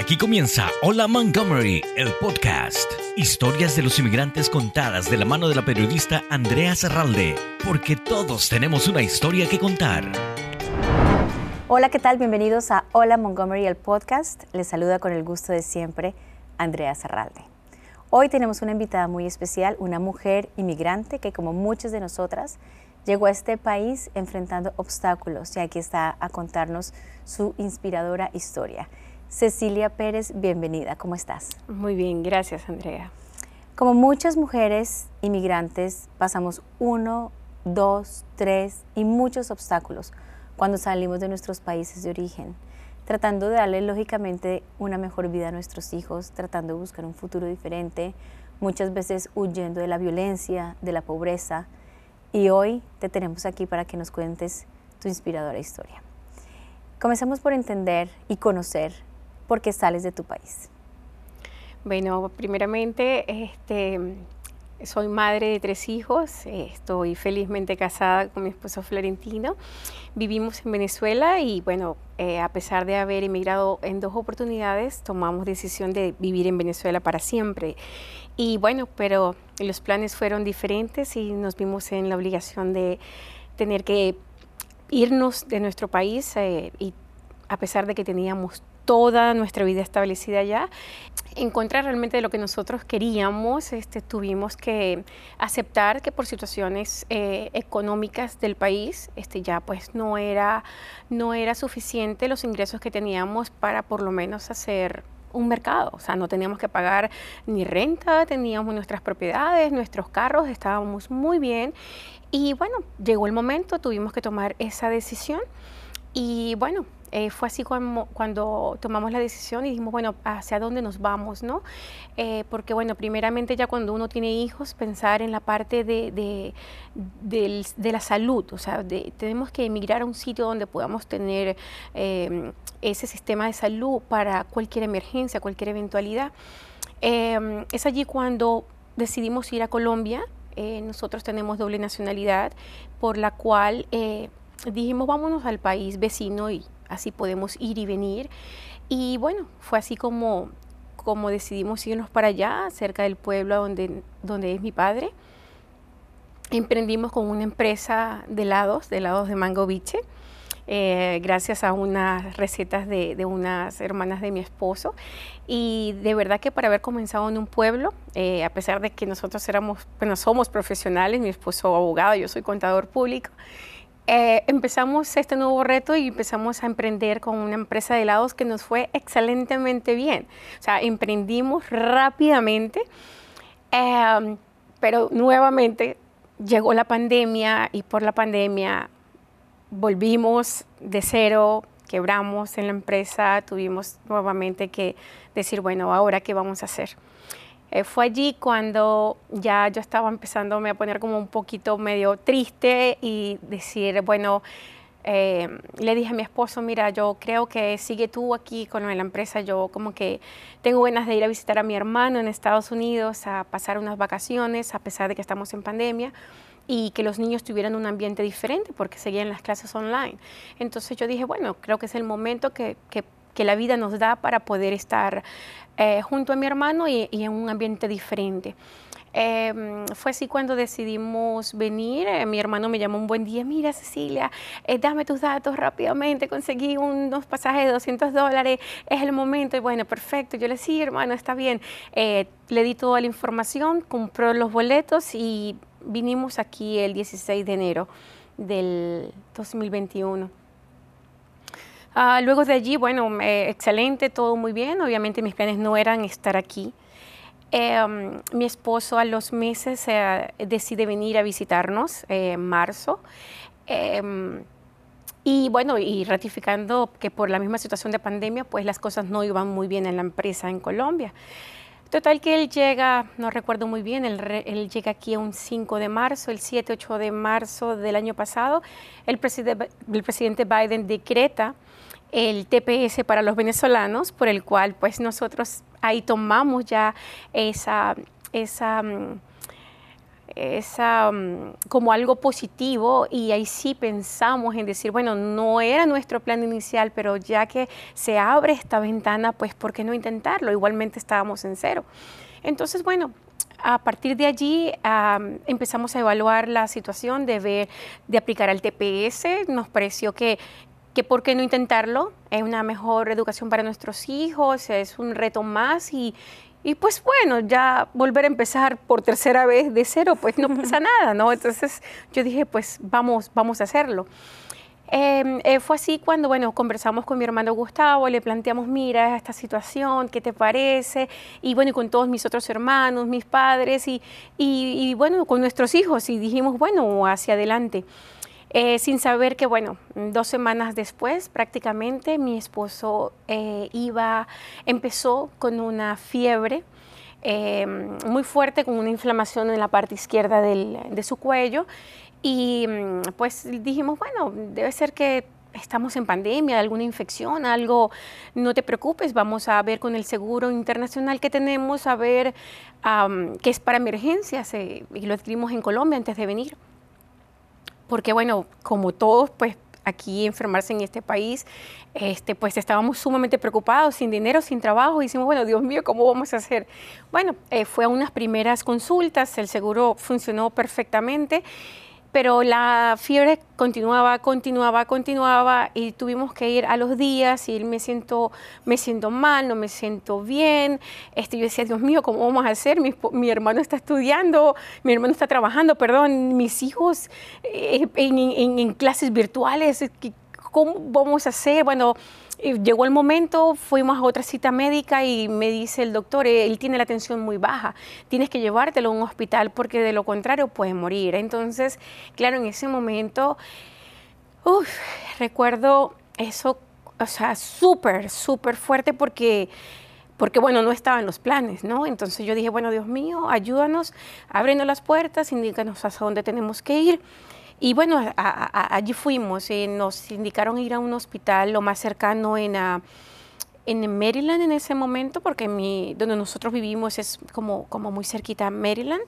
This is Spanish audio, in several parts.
Aquí comienza Hola Montgomery, el podcast. Historias de los inmigrantes contadas de la mano de la periodista Andrea Serralde, porque todos tenemos una historia que contar. Hola, ¿qué tal? Bienvenidos a Hola Montgomery, el podcast. Les saluda con el gusto de siempre Andrea Serralde. Hoy tenemos una invitada muy especial, una mujer inmigrante que como muchas de nosotras llegó a este país enfrentando obstáculos y aquí está a contarnos su inspiradora historia. Cecilia Pérez, bienvenida, ¿cómo estás? Muy bien, gracias Andrea. Como muchas mujeres inmigrantes, pasamos uno, dos, tres y muchos obstáculos cuando salimos de nuestros países de origen, tratando de darle lógicamente una mejor vida a nuestros hijos, tratando de buscar un futuro diferente, muchas veces huyendo de la violencia, de la pobreza. Y hoy te tenemos aquí para que nos cuentes tu inspiradora historia. Comencemos por entender y conocer porque sales de tu país? Bueno, primeramente, este, soy madre de tres hijos, estoy felizmente casada con mi esposo Florentino. Vivimos en Venezuela y bueno, eh, a pesar de haber emigrado en dos oportunidades, tomamos decisión de vivir en Venezuela para siempre. Y bueno, pero los planes fueron diferentes y nos vimos en la obligación de tener que irnos de nuestro país eh, y a pesar de que teníamos toda nuestra vida establecida ya. En contra realmente de lo que nosotros queríamos, este, tuvimos que aceptar que por situaciones eh, económicas del país, este, ya pues no era, no era suficiente los ingresos que teníamos para por lo menos hacer un mercado, o sea, no teníamos que pagar ni renta, teníamos nuestras propiedades, nuestros carros, estábamos muy bien y bueno, llegó el momento, tuvimos que tomar esa decisión y bueno, eh, fue así cuando tomamos la decisión y dijimos, bueno, ¿hacia dónde nos vamos? ¿no? Eh, porque, bueno, primeramente ya cuando uno tiene hijos, pensar en la parte de, de, la salud, o sea, tenemos que emigrar a un sitio donde podamos tener em, ese sistema de salud para cualquier emergencia, cualquier eventualidad. Em, es allí cuando decidimos ir a Colombia. Eh, nosotros tenemos doble nacionalidad, por la cual dijimos, vámonos al país vecino y así podemos ir y venir. Y bueno, fue así como, como decidimos irnos para allá, cerca del pueblo donde, donde es mi padre. Emprendimos con una empresa de helados, de helados de mango biche. Eh, gracias a unas recetas de, de, unas hermanas de mi esposo. Y de verdad que para haber comenzado en un pueblo, eh, a pesar de que nosotros éramos, bueno, somos profesionales, mi esposo abogado, yo soy contador público, eh, empezamos este nuevo reto y empezamos a emprender con una empresa de helados que nos fue excelentemente bien. O sea, emprendimos rápidamente, em, pero nuevamente llegó la pandemia y por la pandemia volvimos de cero, quebramos en la empresa, tuvimos nuevamente que decir, bueno, ahora qué vamos a hacer. Eh, fue allí cuando ya yo estaba empezándome a poner como un poquito medio triste y decir, bueno, eh, le dije a mi esposo, mira, yo creo que sigue tú aquí con la empresa, yo como que tengo ganas de ir a visitar a mi hermano en Estados Unidos, a pasar unas vacaciones, a pesar de que estamos en pandemia y que los niños tuvieran un ambiente diferente porque seguían las clases online. Entonces yo dije, bueno, creo que es el momento que, que, que la vida nos da para poder estar eh, junto a mi hermano y, en un ambiente diferente. Em, fue así cuando decidimos venir. Eh, mi hermano me llamó un buen día, mira Cecilia, eh, dame tus datos rápidamente, conseguí unos pasajes de 200 dólares, es el momento. Y bueno, perfecto, yo le dije, hermano, está bien. le di toda la información, compró los boletos y vinimos aquí el 16 de enero del 2021. Ah, luego de allí, bueno, excelente, todo muy bien. Obviamente mis planes no eran estar aquí. Em, mi esposo a los meses eh, decide venir a visitarnos eh, en marzo. Em, y bueno, y ratificando que por la misma situación de pandemia, pues las cosas no iban muy bien en la empresa en Colombia. Total que él llega, no recuerdo muy bien, él, él llega aquí un 5 de marzo, el 7, 8 de marzo del año pasado. El, el presidente Biden decreta el TPS para los venezolanos, por el cual pues nosotros ahí tomamos ya esa, esa, mm, esa, mm, como algo positivo y ahí sí pensamos en decir, bueno, no era nuestro plan inicial, pero ya que se abre esta ventana, pues ¿por qué no intentarlo? Igualmente estábamos en cero. Entonces, bueno, a partir de allí empezamos a evaluar la situación de, ver, de aplicar al TPS. Nos pareció que, que por qué no intentarlo, es una mejor educación para nuestros hijos, es un reto más y, y pues bueno, ya volver a empezar por tercera vez de cero, pues no pasa nada, ¿no? Entonces yo dije, pues vamos, vamos a hacerlo. Em, eh, fue así cuando, bueno, conversamos con mi hermano Gustavo, le planteamos, mira, esta situación, ¿qué te parece? Y bueno, y con todos mis otros hermanos, mis padres y, y, bueno, con nuestros hijos y dijimos, bueno, hacia adelante. Eh, sin saber que, bueno, dos semanas después prácticamente mi esposo eh, iba, empezó con una fiebre em, muy fuerte, con una inflamación en la parte izquierda de su cuello y mm, pues dijimos, bueno, debe ser que estamos en pandemia, alguna infección, algo, no te preocupes, vamos a ver con el seguro internacional que tenemos, a ver qué es para emergencias, eh, y lo adquirimos en Colombia antes de venir. Porque bueno, como todos, pues aquí enfermarse en este país, este, pues estábamos sumamente preocupados, sin dinero, sin trabajo, y decimos, bueno, Dios mío, ¿cómo vamos a hacer? Bueno, eh, fue a unas primeras consultas, el seguro funcionó perfectamente pero la fiebre continuaba, continuaba, continuaba y tuvimos que ir a los días y me siento, me siento mal, no me siento bien. Este, yo decía, Dios mío, ¿cómo vamos a hacer? Mi, hermano está estudiando, mi hermano está trabajando, perdón, mis hijos eh, en, en clases virtuales, ¿cómo vamos a hacer? Bueno, llegó el momento, fuimos a otra cita médica y me dice el doctor, eh, él tiene la tensión muy baja, tienes que llevártelo a un hospital porque de lo contrario puede morir. Entonces, claro, en ese momento, recuerdo eso, o sea, súper, súper fuerte porque porque bueno, no estaban los planes, ¿no? Entonces yo dije, bueno, Dios mío, ayúdanos, ábrenos las puertas, indícanos hacia dónde tenemos que ir. Y bueno, allí fuimos, y nos indicaron ir a un hospital lo más cercano en, en Maryland en ese momento, porque mi, donde nosotros vivimos es como, como muy cerquita a Maryland.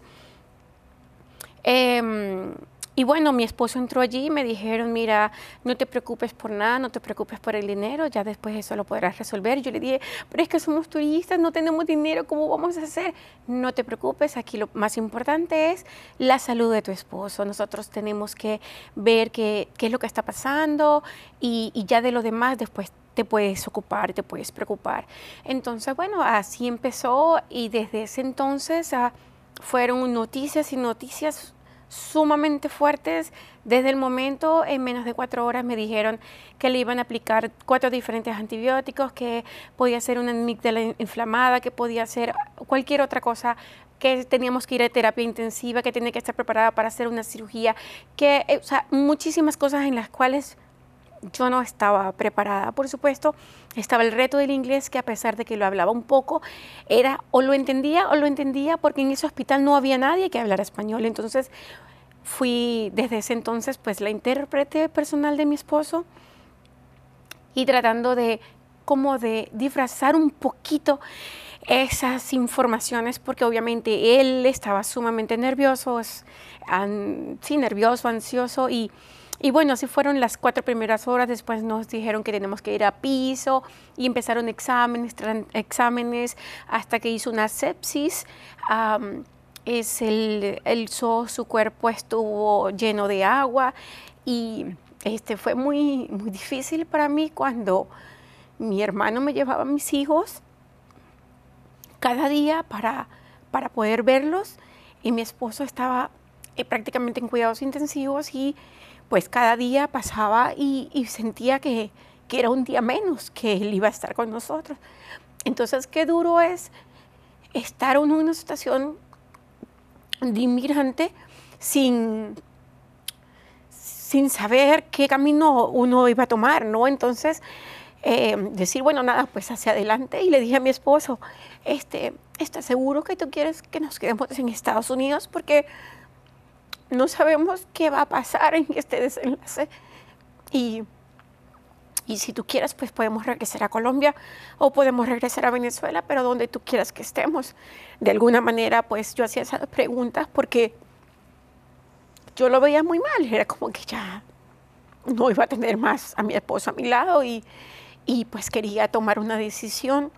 Em, y bueno, mi esposo entró allí y me dijeron, mira, no te preocupes por nada, no te preocupes por el dinero, ya después eso lo podrás resolver. Yo le dije, pero es que somos turistas, no tenemos dinero, ¿cómo vamos a hacer? No te preocupes, aquí lo más importante es la salud de tu esposo. Nosotros tenemos que ver qué, qué es lo que está pasando y, ya de lo demás después te puedes ocupar, te puedes preocupar. Entonces, bueno, así empezó y desde ese entonces ah, fueron noticias y noticias sumamente fuertes. Desde el momento, en menos de cuatro horas, me dijeron que le iban a aplicar cuatro diferentes antibióticos, que podía ser una amígdala inflamada, que podía ser cualquier otra cosa, que teníamos que ir a terapia intensiva, que tenía que estar preparada para hacer una cirugía, que, eh, o sea, muchísimas cosas en las cuales yo no estaba preparada. Por supuesto, estaba el reto del inglés que a pesar de que lo hablaba un poco, era o lo entendía o lo entendía porque en ese hospital no había nadie que hablara español. Entonces fui desde ese entonces pues la intérprete personal de mi esposo y tratando de como de disfrazar un poquito esas informaciones porque obviamente él estaba sumamente nervioso, sí, nervioso, ansioso y y bueno, así fueron las cuatro primeras horas. Después nos dijeron que tenemos que ir a piso y empezaron exámenes, exámenes hasta que hizo una sepsis. es el, el su cuerpo estuvo lleno de agua y este fue muy, muy difícil para mí cuando mi hermano me llevaba a mis hijos cada día para, para poder verlos y mi esposo estaba eh, prácticamente en cuidados intensivos y pues cada día pasaba y, sentía que, era un día menos que él iba a estar con nosotros. Entonces, qué duro es estar en una situación de inmigrante sin, sin saber qué camino uno iba a tomar, ¿no? Entonces, eh, decir, bueno, nada, pues hacia adelante. Y le dije a mi esposo, este, ¿estás seguro que tú quieres que nos quedemos en Estados Unidos? Porque no sabemos qué va a pasar en este desenlace. Y, y si tú quieres, pues podemos regresar a Colombia o podemos regresar a Venezuela, pero donde tú quieras que estemos. De alguna manera, pues yo hacía esas preguntas porque yo lo veía muy mal, era como que ya no iba a tener más a mi esposo a mi lado y, y pues quería tomar una decisión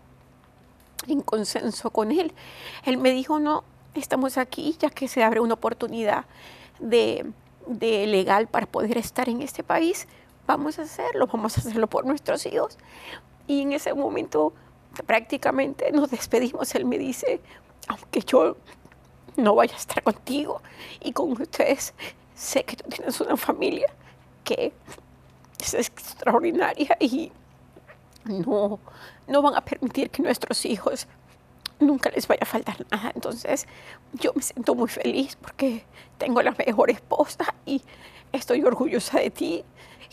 en consenso con él. Él me dijo, no, estamos aquí ya que se abre una oportunidad de, de legal para poder estar en este país, vamos a hacerlo, vamos a hacerlo por nuestros hijos. Y en ese momento prácticamente nos despedimos. Él me dice, aunque yo no vaya a estar contigo y con ustedes, sé que tú tienes una familia que es extraordinaria y no, no van a permitir que nuestros hijos nunca les vaya a faltar nada. Entonces yo me siento muy feliz porque tengo la mejor esposa y estoy orgullosa de ti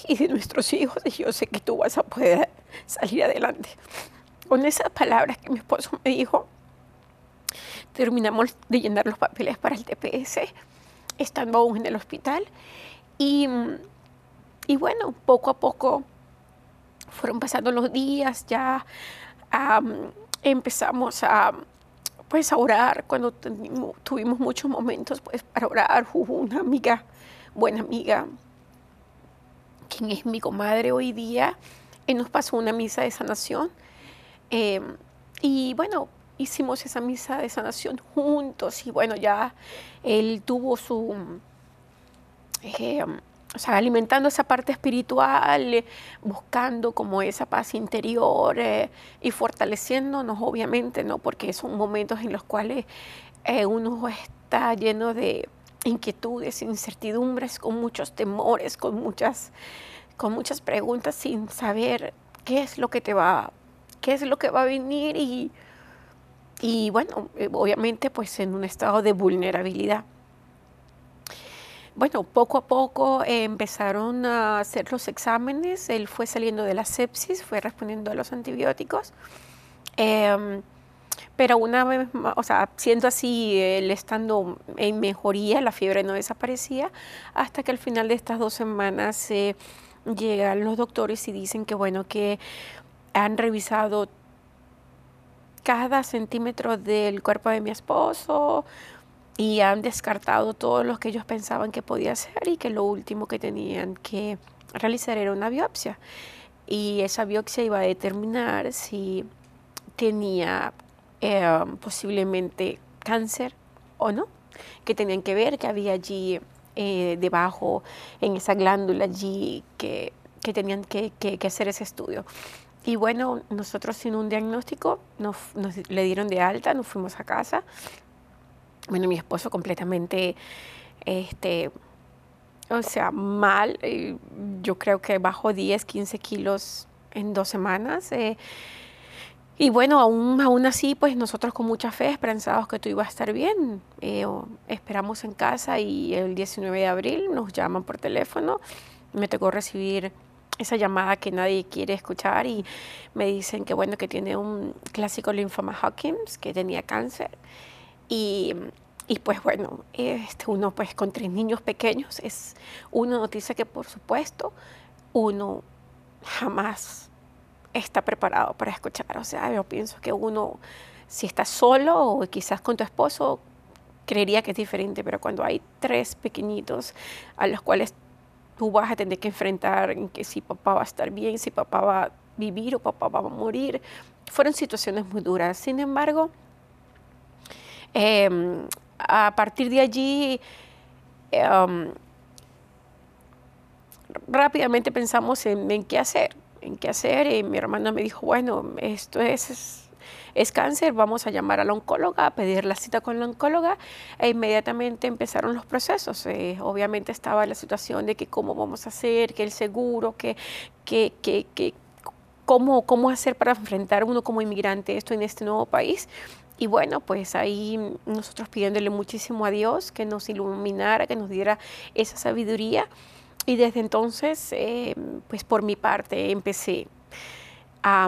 y de nuestros hijos y yo sé que tú vas a poder salir adelante. Con esas palabras que mi esposo me dijo, terminamos de llenar los papeles para el TPS, estando aún en el hospital. Y, y bueno, poco a poco fueron pasando los días, ya empezamos a pues a orar cuando tuvimos muchos momentos pues para orar. Hubo una amiga buena amiga quien es mi comadre hoy día y nos pasó una misa de sanación. Em, y bueno hicimos esa misa de sanación juntos y bueno ya él tuvo su em, o sea, alimentando esa parte espiritual, eh, buscando como esa paz interior eh, y fortaleciéndonos, obviamente, ¿no? Porque son momentos en los cuales eh, uno está lleno de inquietudes, incertidumbres, con muchos temores, con muchas, con muchas preguntas sin saber qué es lo que te va, qué es lo que va a venir y, y bueno, obviamente pues en un estado de vulnerabilidad bueno, poco a poco eh, empezaron a hacer los exámenes, él fue saliendo de la sepsis, fue respondiendo a los antibióticos. Em, pero una vez, o sea, siendo así, él estando en mejoría, la fiebre no desaparecía, hasta que al final de estas dos semanas eh, llegan los doctores y dicen que, bueno, que han revisado cada centímetro del cuerpo de mi esposo, y han descartado todos los que ellos pensaban que podía ser y que lo último que tenían que realizar era una biopsia. Y esa biopsia iba a determinar si tenía eh, posiblemente cáncer o no, que tenían que ver que había allí eh, debajo, en esa glándula allí, que, que tenían que, que, hacer ese estudio. Y bueno, nosotros sin un diagnóstico nos, nos, le dieron de alta, nos fuimos a casa bueno, mi esposo completamente, este, o sea, mal. Yo creo que bajó 10, 15 kilos en dos semanas. Eh, y bueno, aún, aún así, pues nosotros con mucha fe esperanzados que tú ibas a estar bien. Eh, esperamos en casa y el 19 de abril nos llaman por teléfono. Me tocó recibir esa llamada que nadie quiere escuchar y me dicen que bueno, que tiene un clásico linfoma Hawkins, que tenía cáncer y, y pues bueno, este, uno pues con tres niños pequeños es una noticia que por supuesto uno jamás está preparado para escuchar. O sea, yo pienso que uno, si está solo o quizás con tu esposo, creería que es diferente, pero cuando hay tres pequeñitos a los cuales tú vas a tener que enfrentar en que si papá va a estar bien, si papá va a vivir o papá va a morir, fueron situaciones muy duras. Sin embargo, Em, a partir de allí, em, rápidamente pensamos en, qué hacer, en qué hacer. Y mi hermana me dijo, bueno, esto es, es, cáncer, vamos a llamar a la oncóloga, a pedir la cita con la oncóloga. E inmediatamente empezaron los procesos. Eh, obviamente estaba la situación de que cómo vamos a hacer, que el seguro, que, que, que, que cómo, cómo hacer para enfrentar uno como inmigrante esto en este nuevo país. Y bueno, pues ahí nosotros pidiéndole muchísimo a Dios que nos iluminara, que nos diera esa sabiduría. Y desde entonces, eh, pues por mi parte, empecé a,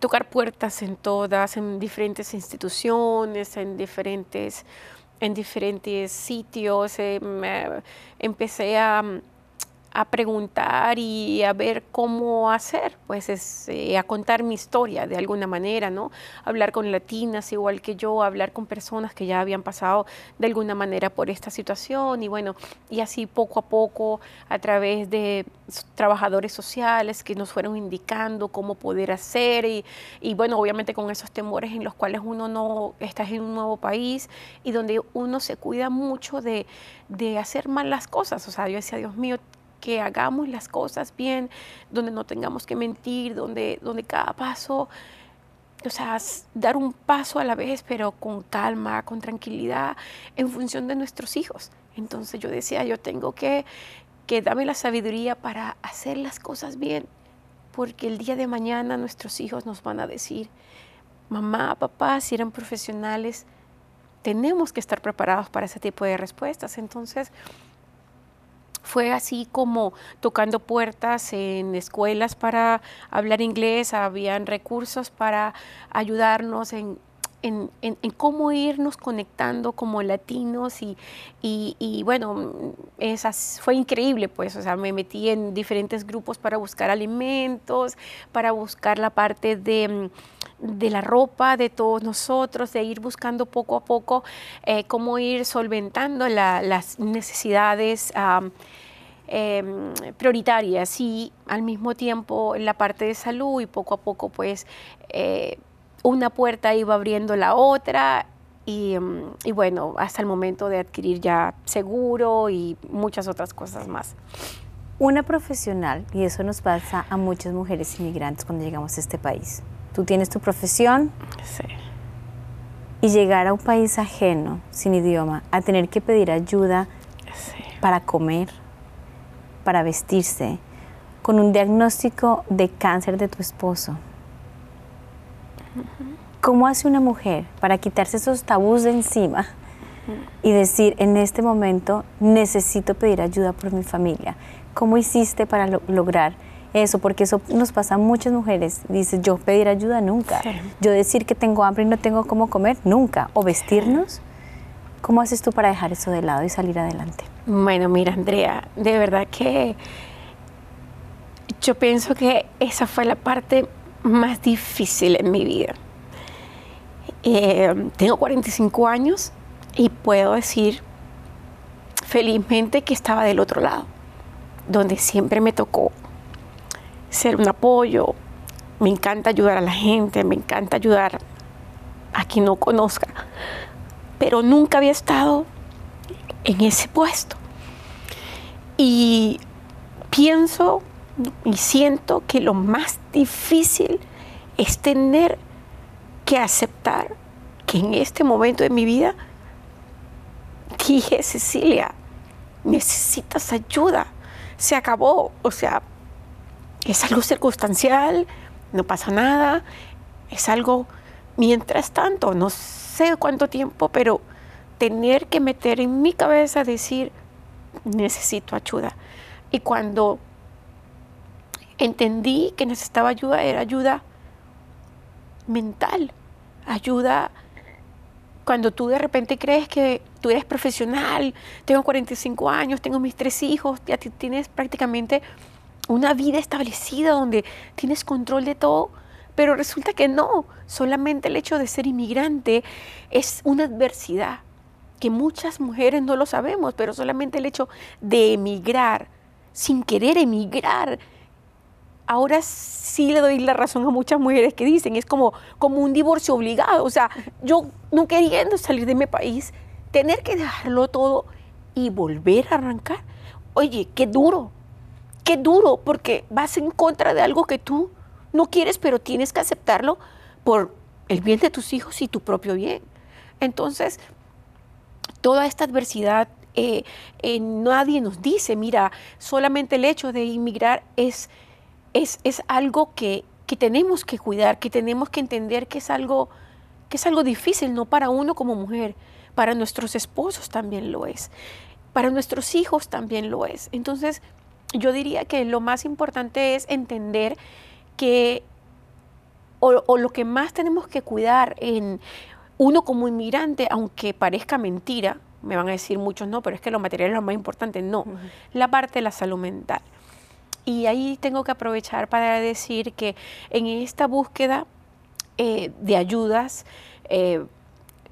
tocar puertas en todas, en diferentes instituciones, en diferentes, en diferentes sitios. Eh, empecé a, a preguntar y a ver cómo hacer, pues es eh, a contar mi historia de alguna manera, ¿no? Hablar con latinas igual que yo, hablar con personas que ya habían pasado de alguna manera por esta situación y bueno, y así poco a poco a través de trabajadores sociales que nos fueron indicando cómo poder hacer y, y bueno, obviamente con esos temores en los cuales uno no está en un nuevo país y donde uno se cuida mucho de, de hacer mal las cosas, o sea, yo decía, Dios mío, que hagamos las cosas bien, donde no tengamos que mentir, donde, donde cada paso, o sea, dar un paso a la vez, pero con calma, con tranquilidad, en función de nuestros hijos. Entonces yo decía, yo tengo que, que darme la sabiduría para hacer las cosas bien, porque el día de mañana nuestros hijos nos van a decir, mamá, papá, si eran profesionales, tenemos que estar preparados para ese tipo de respuestas. Entonces, fue así como tocando puertas en escuelas para hablar inglés, habían recursos para ayudarnos en, en, cómo irnos conectando como latinos y, y, bueno, esas, fue increíble pues, o sea, me metí en diferentes grupos para buscar alimentos, para buscar la parte de de la ropa de todos nosotros, de ir buscando poco a poco eh, cómo ir solventando las necesidades em, prioritarias y al mismo tiempo en la parte de salud y poco a poco pues eh, una puerta iba abriendo la otra y, em, y, bueno, hasta el momento de adquirir ya seguro y muchas otras cosas más. Una profesional, y eso nos pasa a muchas mujeres inmigrantes cuando llegamos a este país, tú tienes tu profesión. Y llegar a un país ajeno, sin idioma, a tener que pedir ayuda para comer, para vestirse, con un diagnóstico de cáncer de tu esposo. ¿Cómo hace una mujer para quitarse esos tabús de encima y decir, en este momento necesito pedir ayuda por mi familia? ¿Cómo hiciste para lograr eso, porque eso nos pasa a muchas mujeres. Dice, yo pedir ayuda nunca. Yo decir que tengo hambre y no tengo cómo comer nunca. O vestirnos. ¿Cómo haces tú para dejar eso de lado y salir adelante? Bueno, mira, Andrea, de verdad que yo pienso que esa fue la parte más difícil en mi vida. Eh, tengo 45 años y puedo decir felizmente que estaba del otro lado, donde siempre me tocó ser un apoyo. Me encanta ayudar a la gente, me encanta ayudar a quien no conozca. Pero nunca había estado en ese puesto. Y pienso y siento que lo más difícil es tener que aceptar que en este momento de mi vida dije, Cecilia, necesitas ayuda. Se acabó. O sea, es algo circunstancial, no pasa nada, es algo mientras tanto, no sé cuánto tiempo, pero tener que meter en mi cabeza decir, necesito ayuda. Y cuando entendí que necesitaba ayuda, era ayuda mental, ayuda cuando tú de repente crees que tú eres profesional, tengo 45 años, tengo mis tres hijos, ya tienes prácticamente una vida establecida donde tienes control de todo, pero resulta que no, solamente el hecho de ser inmigrante es una adversidad que muchas mujeres no lo sabemos, pero solamente el hecho de emigrar, sin querer emigrar, ahora sí le doy la razón a muchas mujeres que dicen, es como, como un divorcio obligado, o sea, yo no queriendo salir de mi país, tener que dejarlo todo y volver a arrancar, oye, qué duro, qué duro, porque vas en contra de algo que tú no quieres, pero tienes que aceptarlo por el bien de tus hijos y tu propio bien. Entonces, toda esta adversidad, eh, eh, nadie nos dice, mira, solamente el hecho de inmigrar es, es, es algo que, que, tenemos que cuidar, que tenemos que entender que es, algo, que es algo difícil, no para uno como mujer, para nuestros esposos también lo es, para nuestros hijos también lo es. Entonces, yo diría que lo más importante es entender que, o, lo que más tenemos que cuidar en uno como inmigrante, aunque parezca mentira, me van a decir muchos, no, pero es que lo material es lo más importante. No, la parte de la salud mental. Y ahí tengo que aprovechar para decir que en esta búsqueda eh, de ayudas, eh,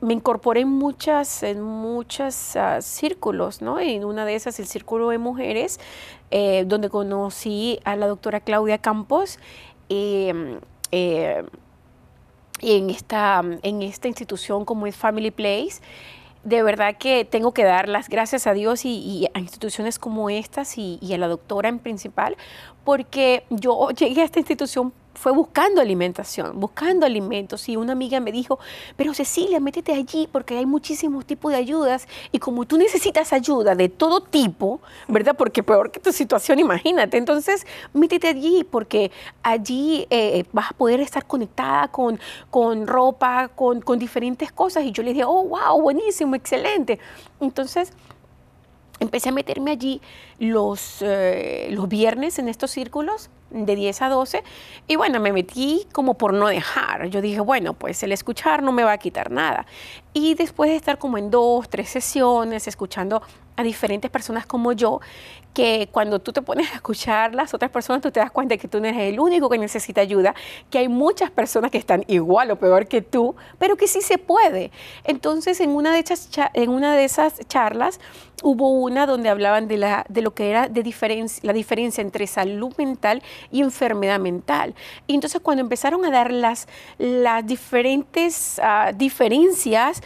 me incorporé en muchas, en muchos ah, círculos, ¿no? En una de esas, el Círculo de Mujeres, eh, donde conocí a la doctora Claudia Campos. Em, en esta, en esta institución como es Family Place de verdad que tengo que dar las gracias a Dios y, a instituciones como estas y, y, a la doctora en principal, porque yo llegué a esta institución fue buscando alimentación, buscando alimentos. Y una amiga me dijo, pero Cecilia, métete allí porque hay muchísimos tipos de ayudas. Y como tú necesitas ayuda de todo tipo, ¿verdad? Porque peor que tu situación, imagínate. Entonces, métete allí porque allí eh, vas a poder estar conectada con, con ropa, con, con diferentes cosas. Y yo le dije, oh, wow, buenísimo, excelente. Entonces, empecé a meterme allí los, eh, los viernes en estos círculos de 10 a 12 y bueno, me metí como por no dejar. Yo dije, bueno, pues el escuchar no me va a quitar nada. Y después de estar como en dos, tres sesiones, escuchando a diferentes personas como yo, que cuando tú te pones a escuchar las otras personas, tú te das cuenta que tú no eres el único que necesita ayuda, que hay muchas personas que están igual o peor que tú, pero que sí se puede. Entonces, en una de esas, en una de esas charlas, hubo una donde hablaban de, la, de lo que era de diferencia, la diferencia entre salud mental y enfermedad mental. Y entonces cuando empezaron a dar las, las diferentes uh, diferencias,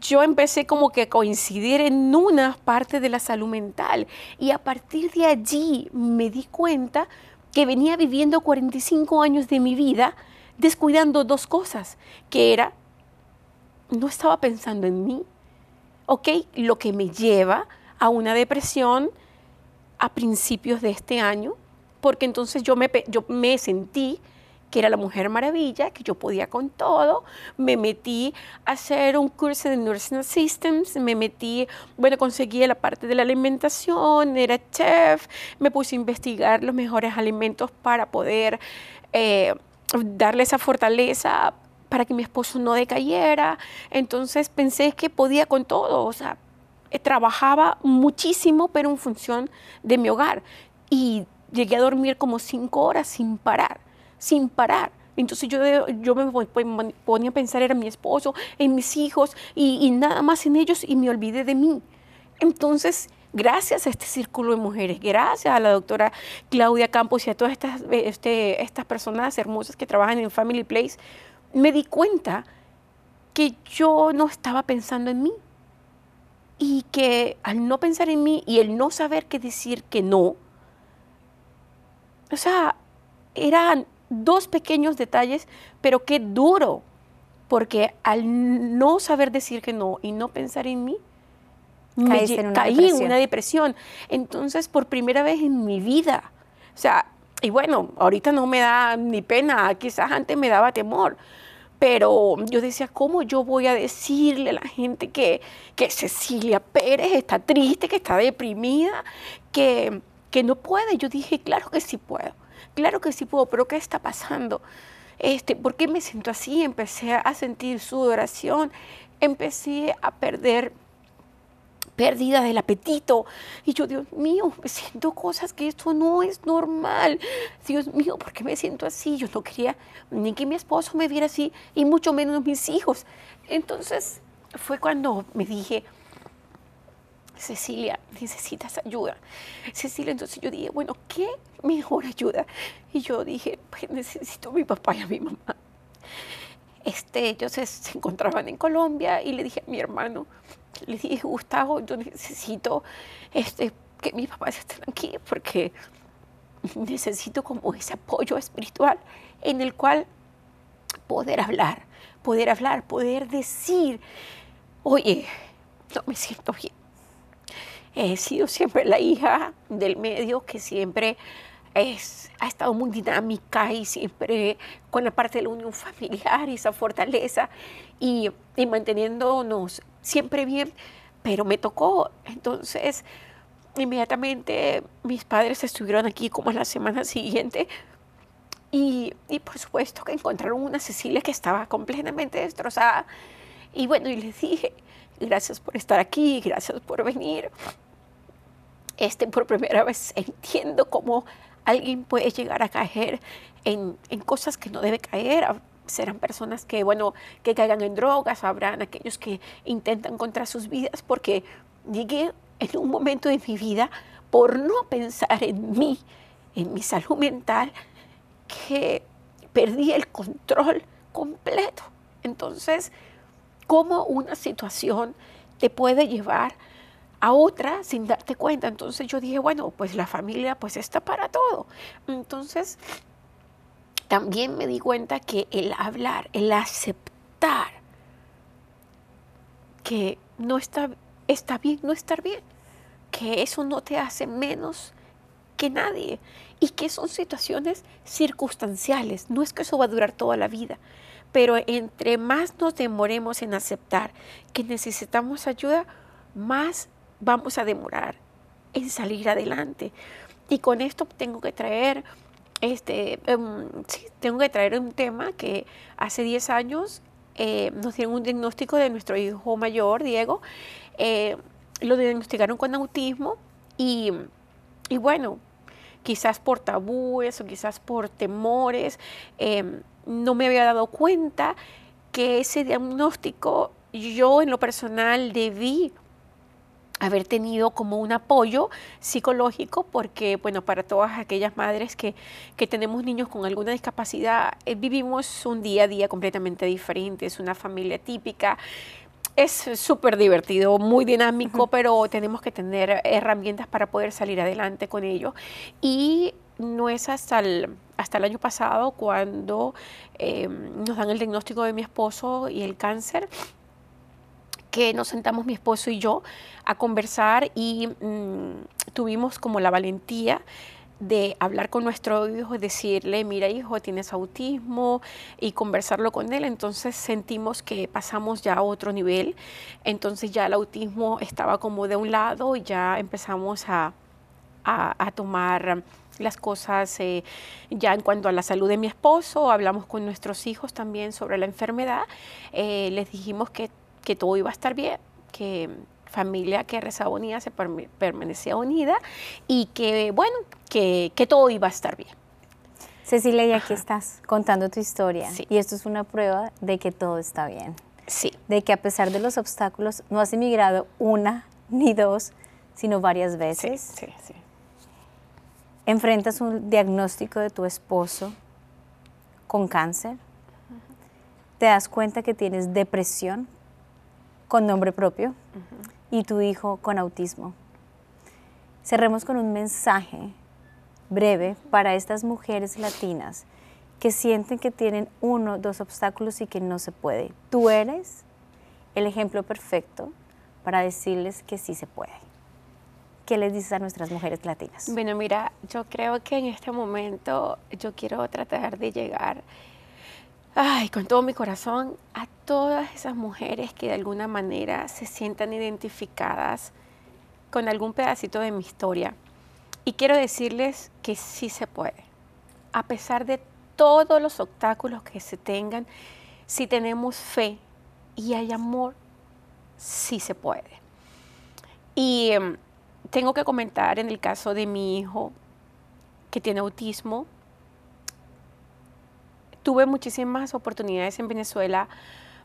yo empecé como que a coincidir en una parte de la salud mental y a partir de allí me di cuenta que venía viviendo 45 años de mi vida descuidando dos cosas, que era, no estaba pensando en mí, ¿ok? Lo que me lleva a una depresión a principios de este año, porque entonces yo me, yo me sentí que era la Mujer Maravilla, que yo podía con todo. Me metí a hacer un curso de Nursing Systems, me metí, bueno, conseguí la parte de la alimentación, era chef, me puse a investigar los mejores alimentos para poder eh, darle esa fortaleza para que mi esposo no decayera. Entonces pensé que podía con todo, o sea, eh, trabajaba muchísimo, pero en función de mi hogar. Y llegué a dormir como cinco horas sin parar sin parar. Entonces yo, yo me ponía a pensar en mi esposo, en mis hijos y, nada más en ellos y me olvidé de mí. Entonces, gracias a este círculo de mujeres, gracias a la doctora Claudia Campos y a todas estas, este, estas personas hermosas que trabajan en Family Place, me di cuenta que yo no estaba pensando en mí y que al no pensar en mí y el no saber qué decir que no, o sea, eran dos pequeños detalles, pero qué duro, porque al no saber decir que no y no pensar en mí, me en caí en una depresión. Entonces, por primera vez en mi vida, o sea, y bueno, ahorita no me da ni pena, quizás antes me daba temor, pero yo decía, ¿cómo yo voy a decirle a la gente que, que Cecilia Pérez está triste, que está deprimida, que, que no puede? Yo dije, claro que sí puedo. Claro que sí puedo, pero ¿qué está pasando? Este, ¿Por qué me siento así? Empecé a sentir sudoración, empecé a perder pérdida del apetito. Y yo, Dios mío, me siento cosas que esto no es normal. Dios mío, ¿por qué me siento así? Yo no quería ni que mi esposo me viera así, y mucho menos mis hijos. Entonces fue cuando me dije, Cecilia, necesitas ayuda. Cecilia, entonces yo dije, bueno, ¿qué mejor ayuda? Y yo dije, pues necesito a mi papá y a mi mamá. Este, ellos se, encontraban en Colombia y le dije a mi hermano, le dije, Gustavo, yo necesito este, que mis papás estén aquí porque necesito como ese apoyo espiritual en el cual poder hablar, poder hablar, poder decir, oye, no me siento bien He sido siempre la hija del medio que siempre es, ha estado muy dinámica y siempre con la parte de la unión familiar y esa fortaleza y, y manteniéndonos siempre bien, pero me tocó. Entonces, inmediatamente mis padres estuvieron aquí como en la semana siguiente y, y, por supuesto que encontraron una Cecilia que estaba completamente destrozada. Y bueno, y les dije, gracias por estar aquí, gracias por venir. Este, por primera vez entiendo cómo alguien puede llegar a caer en, en cosas que no debe caer. Serán personas que, bueno, que caigan en drogas, habrán aquellos que intentan contra sus vidas, porque llegué en un momento de mi vida por no pensar en mí, en mi salud mental, que perdí el control completo. Entonces, ¿cómo una situación te puede llevar a otra sin darte cuenta? Entonces yo dije, bueno, pues la familia pues está para todo. Entonces, también me di cuenta que el hablar, el aceptar que no está, está bien, no estar bien, que eso no te hace menos que nadie y que son situaciones circunstanciales, no es que eso va a durar toda la vida, pero entre más nos demoremos en aceptar que necesitamos ayuda, más vamos a demorar en salir adelante. Y con esto tengo que traer este, em, tengo que traer un tema que hace 10 años eh, nos dieron un diagnóstico de nuestro hijo mayor, Diego. Eh, lo diagnosticaron con autismo y, y bueno, quizás por tabúes o quizás por temores, em, no me había dado cuenta que ese diagnóstico yo en lo personal debí haber tenido como un apoyo psicológico, porque, bueno, para todas aquellas madres que, que tenemos niños con alguna discapacidad, eh, vivimos un día a día completamente diferente, es una familia típica, es súper divertido, muy dinámico, pero tenemos que tener herramientas para poder salir adelante con ello. Y no es hasta el, hasta el año pasado cuando eh, nos dan el diagnóstico de mi esposo y el cáncer que nos sentamos mi esposo y yo a conversar y mm, tuvimos como la valentía de hablar con nuestro hijo y decirle, mira hijo, tienes autismo y conversarlo con él. Entonces sentimos que pasamos ya a otro nivel. Entonces ya el autismo estaba como de un lado y ya empezamos a, a, tomar las cosas eh, ya en cuanto a la salud de mi esposo, hablamos con nuestros hijos también sobre la enfermedad, eh, les dijimos que, que todo iba a estar bien, que familia que rezaba unida se permanecía unida y que, bueno, que, que, todo iba a estar bien. Cecilia, y aquí estás contando tu historia. Y esto es una prueba de que todo está bien. Sí. De que a pesar de los obstáculos, no has emigrado una ni dos, sino varias veces. Sí, sí, sí. Enfrentas un diagnóstico de tu esposo con cáncer. Te das cuenta que tienes depresión con nombre propio y tu hijo con autismo. Cerremos con un mensaje breve para estas mujeres latinas que sienten que tienen uno, dos obstáculos y que no se puede. Tú eres el ejemplo perfecto para decirles que sí se puede. ¿Qué les dices a nuestras mujeres latinas? Bueno, mira, yo creo que en este momento yo quiero tratar de llegar ay, con todo mi corazón, a todas esas mujeres que de alguna manera se sientan identificadas con algún pedacito de mi historia. Y quiero decirles que sí se puede. A pesar de todos los obstáculos que se tengan, si tenemos fe y hay amor, sí se puede. Y em, tengo que comentar en el caso de mi hijo que tiene autismo, tuve muchísimas oportunidades en Venezuela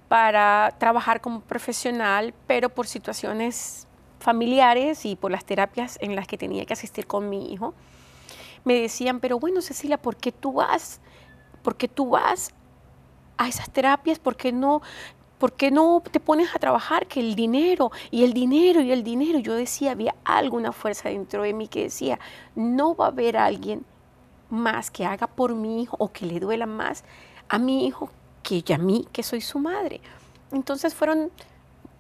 para trabajar como profesional, pero por situaciones familiares y por las terapias en las que tenía que asistir con mi hijo, me decían, pero bueno, Cecilia, ¿por qué tú vas? ¿Por qué tú vas a esas terapias? ¿Por qué no, por qué no te pones a trabajar? Que el dinero y el dinero y el dinero. Yo decía, había alguna fuerza dentro de mí que decía, no va a haber alguien más que haga por mi hijo o que le duela más a mi hijo que a mí, que soy su madre. Entonces fueron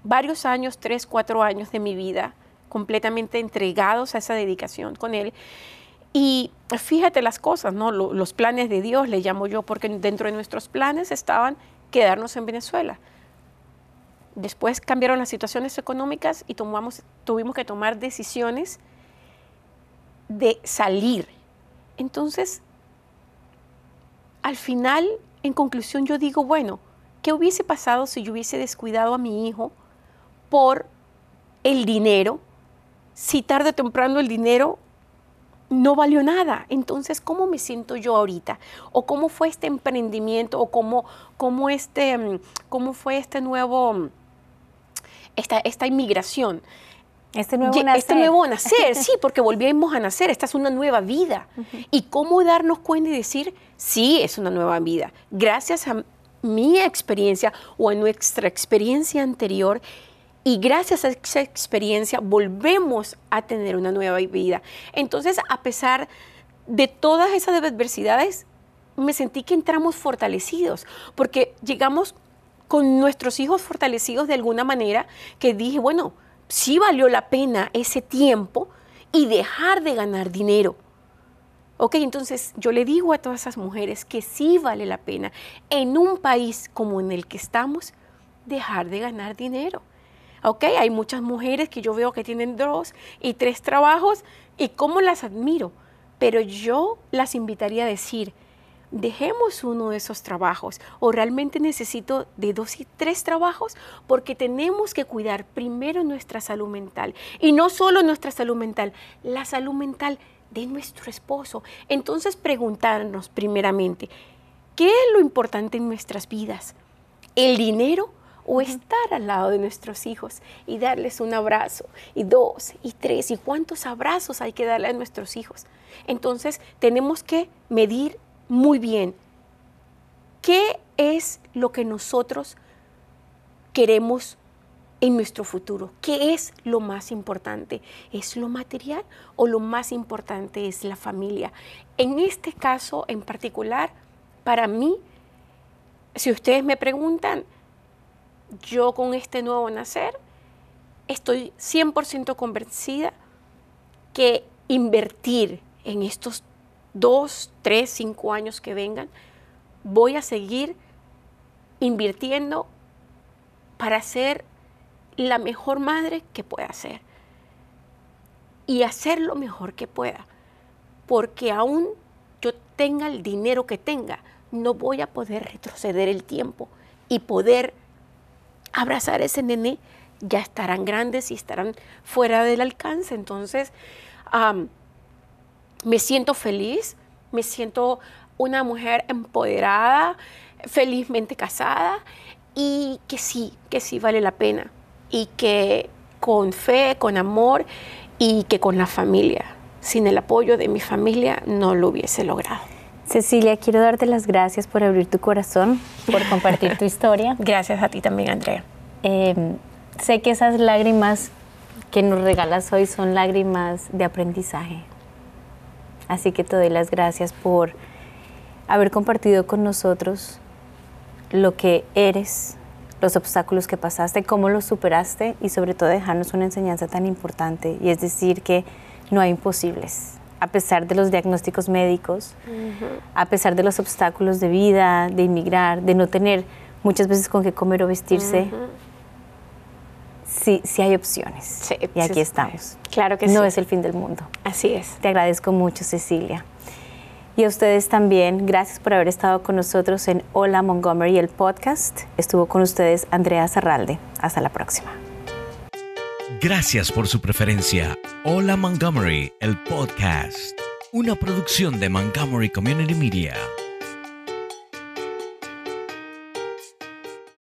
varios años, tres, cuatro años de mi vida completamente entregados a esa dedicación con él. Y fíjate las cosas, ¿no? Los planes de Dios, le llamo yo, porque dentro de nuestros planes estaban quedarnos en Venezuela. Después cambiaron las situaciones económicas y tuvimos que tomar decisiones de salir entonces, al final, en conclusión, yo digo, bueno, ¿qué hubiese pasado si yo hubiese descuidado a mi hijo por el dinero si tarde o temprano el dinero no valió nada. Entonces, ¿cómo me siento yo ahorita? ¿O cómo fue este emprendimiento? ¿O cómo, cómo, este, mm, cómo fue este nuevo, mm, esta, esta inmigración? Este nuevo nacer. Este nuevo nacer, sí, porque volvimos a nacer, esta es una nueva vida. Y cómo darnos cuenta y decir, sí, es una nueva vida. Gracias a mi experiencia o a nuestra experiencia anterior y gracias a esa experiencia volvemos a tener una nueva vida. Entonces, a pesar de todas esas adversidades, me sentí que entramos fortalecidos, porque llegamos con nuestros hijos fortalecidos de alguna manera, que dije, bueno, sí valió la pena ese tiempo y dejar de ganar dinero. Ok, entonces yo le digo a todas esas mujeres que sí vale la pena en un país como en el que estamos, dejar de ganar dinero. Ok, hay muchas mujeres que yo veo que tienen dos y tres trabajos y cómo las admiro, pero yo las invitaría a decir, dejemos uno de esos trabajos o realmente necesito de dos y tres trabajos porque tenemos que cuidar primero nuestra salud mental y no solo nuestra salud mental, la salud mental de nuestro esposo. Entonces preguntarnos primeramente, ¿qué es lo importante en nuestras vidas? ¿El dinero o estar al lado de nuestros hijos y darles un abrazo, y dos, y tres, y cuántos abrazos hay que darle a nuestros hijos. Entonces tenemos que medir muy bien qué es lo que nosotros queremos en nuestro futuro. ¿Qué es lo más importante? ¿Es lo material o lo más importante es la familia? En este caso en particular, para mí, si ustedes me preguntan, yo con este nuevo nacer estoy 100% convencida que invertir en estos dos, tres, cinco años que vengan, voy a seguir invirtiendo para ser la mejor madre que pueda ser y hacer lo mejor que pueda, porque aún yo tenga el dinero que tenga, no voy a poder retroceder el tiempo y poder abrazar a ese nene, ya estarán grandes y estarán fuera del alcance. Entonces, me siento feliz, me siento una mujer empoderada, felizmente casada y que sí, que sí vale la pena y que con fe, con amor y que con la familia. Sin el apoyo de mi familia no lo hubiese logrado. Cecilia, quiero darte las gracias por abrir tu corazón, por compartir tu historia. Gracias a ti también, Andrea. Em, sé que esas lágrimas que nos regalas hoy son lágrimas de aprendizaje. Así que te doy las gracias por haber compartido con nosotros lo que eres, los obstáculos que pasaste, cómo los superaste y sobre todo dejarnos una enseñanza tan importante. Y es decir que no hay imposibles. A pesar de los diagnósticos médicos, a pesar de los obstáculos de vida, de inmigrar, de no tener muchas veces con qué comer o vestirse, sí, sí hay opciones. y aquí estamos. Claro que sí. No es el fin del mundo. Así es. Te agradezco mucho, Cecilia. Y a ustedes también, gracias por haber estado con nosotros en Hola Montgomery, el podcast. Estuvo con ustedes Andrea Zarralde. Hasta la próxima. Gracias por su preferencia. Hola Montgomery, el podcast. Una producción de Montgomery Community Media.